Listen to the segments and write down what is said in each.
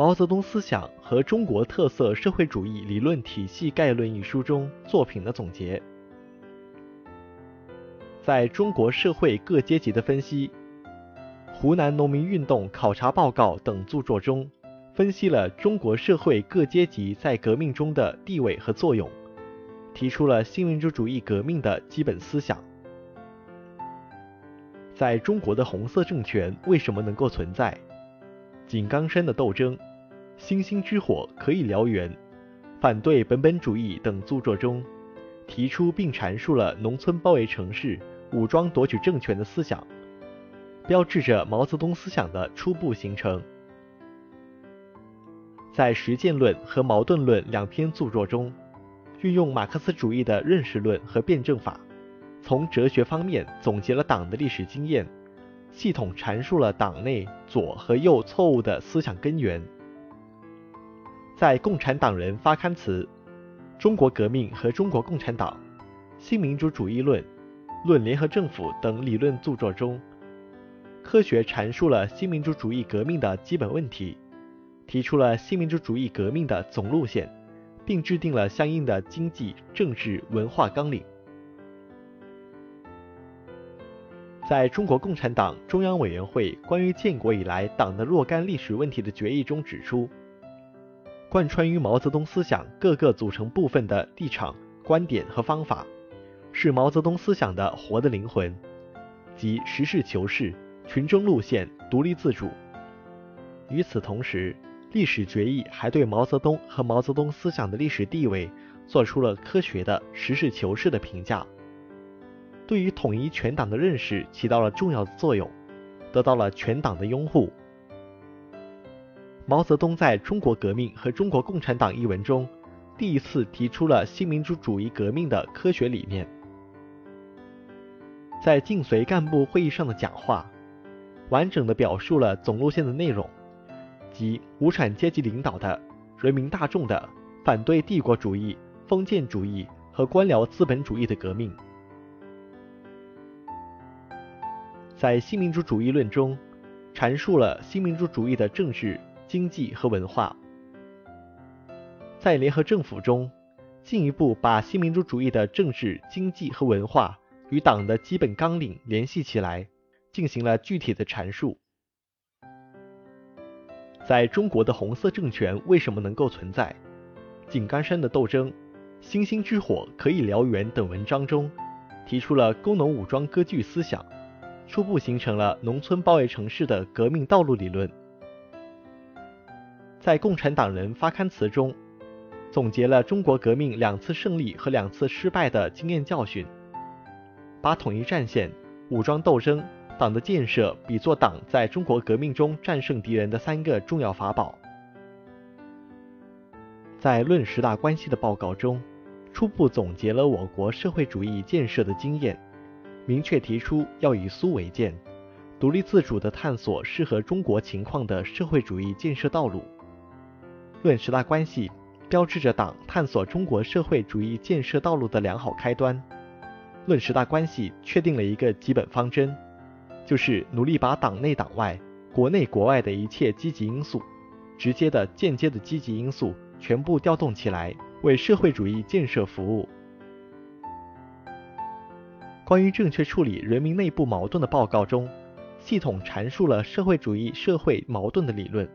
毛泽东思想和中国特色社会主义理论体系概论》一书中作品的总结。在中国社会各阶级的分析、湖南农民运动考察报告等著作中，分析了中国社会各阶级在革命中的地位和作用，提出了新民主主义革命的基本思想。在中国的红色政权为什么能够存在？井冈山的斗争。星星之火可以燎原，反对本本主义等著作中，提出并阐述了农村包围城市、武装夺取政权的思想，标志着毛泽东思想的初步形成。在实践论和矛盾论两篇著作中，运用马克思主义的认识论和辩证法，从哲学方面总结了党的历史经验，系统阐述了党内左和右错误的思想根源。在《共产党人发刊词》《中国革命和中国共产党》《新民主主义论》《论联合政府》等理论著作中，科学阐述了新民主主义革命的基本问题，提出了新民主主义革命的总路线，并制定了相应的经济、政治、文化纲领。在中国共产党中央委员会关于建国以来党的若干历史问题的决议中指出。贯穿于毛泽东思想各个组成部分的立场、观点和方法，是毛泽东思想的活的灵魂，即实事求是、群众路线、独立自主。与此同时，历史决议还对毛泽东和毛泽东思想的历史地位做出了科学的实事求是的评价，对于统一全党的认识起到了重要的作用，得到了全党的拥护。毛泽东在中国革命和中国共产党一文中，第一次提出了新民主主义革命的科学理念。在晋绥干部会议上的讲话，完整的表述了总路线的内容，即无产阶级领导的、人民大众的反对帝国主义、封建主义和官僚资本主义的革命。在新民主主义论中，阐述了新民主主义的政治。经济和文化，在联合政府中，进一步把新民主主义的政治、经济和文化与党的基本纲领联系起来，进行了具体的阐述。在中国的红色政权为什么能够存在？井冈山的斗争、星星之火可以燎原等文章中，提出了工农武装割据思想，初步形成了农村包围城市的革命道路理论。在《共产党人发刊词》中，总结了中国革命两次胜利和两次失败的经验教训，把统一战线、武装斗争、党的建设比作党在中国革命中战胜敌人的三个重要法宝。在《论十大关系》的报告中，初步总结了我国社会主义建设的经验，明确提出要以苏为鉴，独立自主地探索适合中国情况的社会主义建设道路。论十大关系，标志着党探索中国社会主义建设道路的良好开端。论十大关系确定了一个基本方针，就是努力把党内党外、国内国外的一切积极因素，直接的、间接的积极因素全部调动起来，为社会主义建设服务。关于正确处理人民内部矛盾的报告中，系统阐述了社会主义社会矛盾的理论。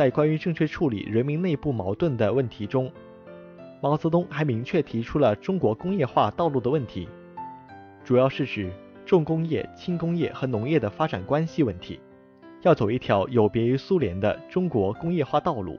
在关于正确处理人民内部矛盾的问题中，毛泽东还明确提出了中国工业化道路的问题，主要是指重工业、轻工业和农业的发展关系问题，要走一条有别于苏联的中国工业化道路。